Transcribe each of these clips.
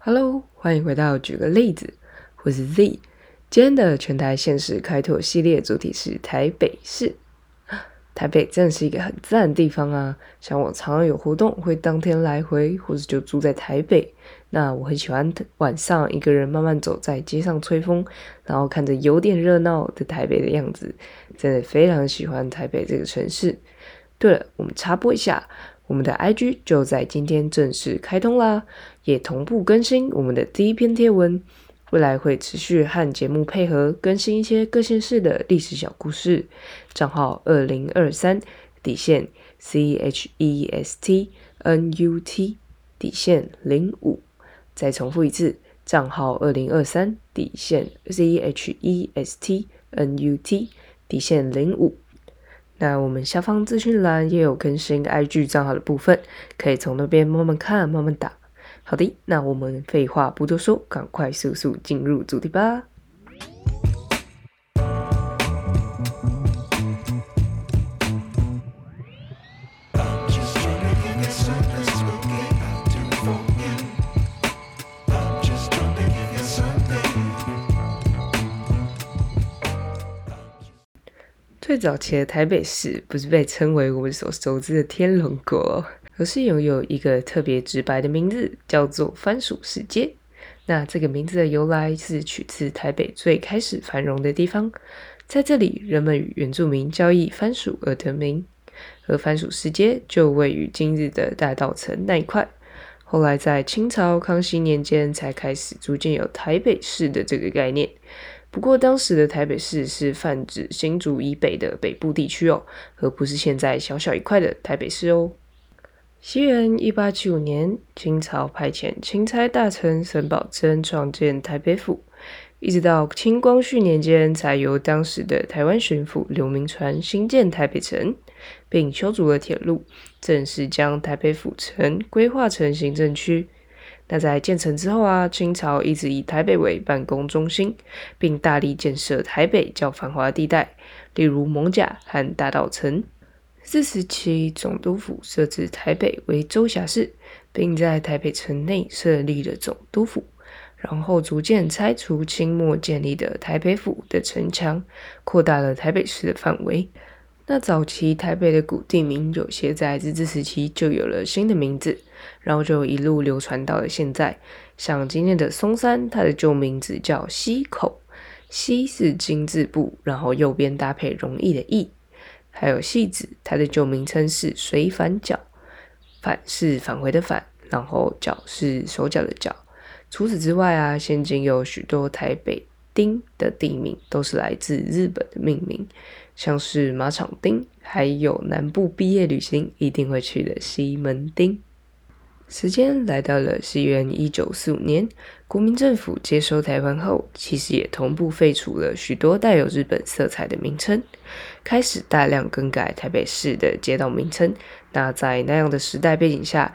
Hello，欢迎回到举个例子，我是 Z。今天的全台现实开拓系列主题是台北市。台北真的是一个很赞的地方啊，像我常常有活动会当天来回，或者就住在台北。那我很喜欢晚上一个人慢慢走在街上吹风，然后看着有点热闹的台北的样子，真的非常喜欢台北这个城市。对了，我们插播一下，我们的 IG 就在今天正式开通啦，也同步更新我们的第一篇贴文。未来会持续和节目配合更新一些各县市的历史小故事。账号二零二三底线 C H E S T N U T 底线零五，再重复一次，账号二零二三底线 C H E S T N U T 底线零五。那我们下方资讯栏也有更新 IG 账号的部分，可以从那边慢慢看，慢慢打。好的，那我们废话不多说，赶快速速进入主题吧。最早期的台北市不是被称为我们所熟知的天龙国。而是拥有一个特别直白的名字，叫做番薯世界。那这个名字的由来是取自台北最开始繁荣的地方，在这里人们与原住民交易番薯而得名，而番薯世界就位于今日的大道城那一块。后来在清朝康熙年间才开始逐渐有台北市的这个概念。不过当时的台北市是泛指新竹以北的北部地区哦，而不是现在小小一块的台北市哦。西元一八七五年，清朝派遣钦差大臣沈葆桢创建台北府，一直到清光绪年间，才由当时的台湾巡抚刘铭传新建台北城，并修筑了铁路，正式将台北府城规划成行政区。那在建成之后啊，清朝一直以台北为办公中心，并大力建设台北较繁华地带，例如艋舺和大稻城。四时期，总督府设置台北为州辖市，并在台北城内设立了总督府，然后逐渐拆除清末建立的台北府的城墙，扩大了台北市的范围。那早期台北的古地名，有些在日治时期就有了新的名字，然后就一路流传到了现在。像今天的松山，它的旧名字叫溪口，溪是金字部，然后右边搭配容易的易。还有戏子，它的旧名称是水反脚，返是返回的返，然后脚是手脚的脚。除此之外啊，现今有许多台北町的地名都是来自日本的命名，像是马场町，还有南部毕业旅行一定会去的西门町。时间来到了西元一九四五年，国民政府接收台湾后，其实也同步废除了许多带有日本色彩的名称，开始大量更改台北市的街道名称。那在那样的时代背景下，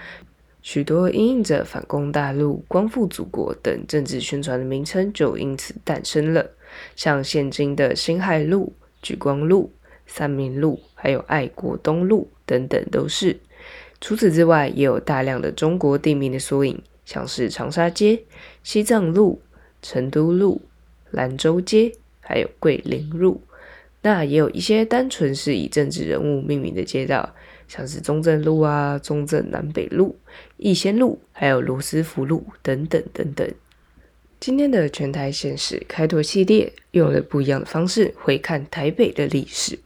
许多因应着反攻大陆、光复祖国等政治宣传的名称就因此诞生了，像现今的辛亥路、举光路、三民路，还有爱国东路等等，都是。除此之外，也有大量的中国地名的缩影，像是长沙街、西藏路、成都路、兰州街，还有桂林路。那也有一些单纯是以政治人物命名的街道，像是中正路啊、中正南北路、逸仙路，还有罗斯福路等等等等。今天的全台现实开拓系列，用了不一样的方式回看台北的历史。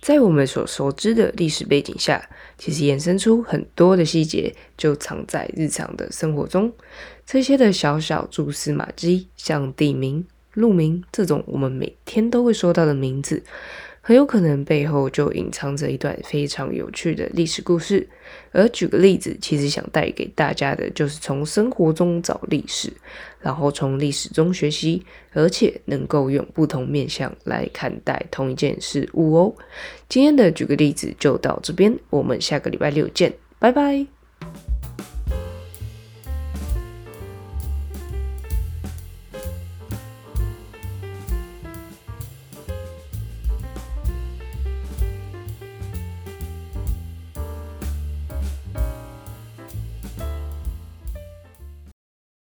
在我们所熟知的历史背景下，其实衍生出很多的细节，就藏在日常的生活中。这些的小小蛛丝马迹，像地名、路名这种我们每天都会说到的名字。很有可能背后就隐藏着一段非常有趣的历史故事。而举个例子，其实想带给大家的就是从生活中找历史，然后从历史中学习，而且能够用不同面向来看待同一件事物哦。今天的举个例子就到这边，我们下个礼拜六见，拜拜。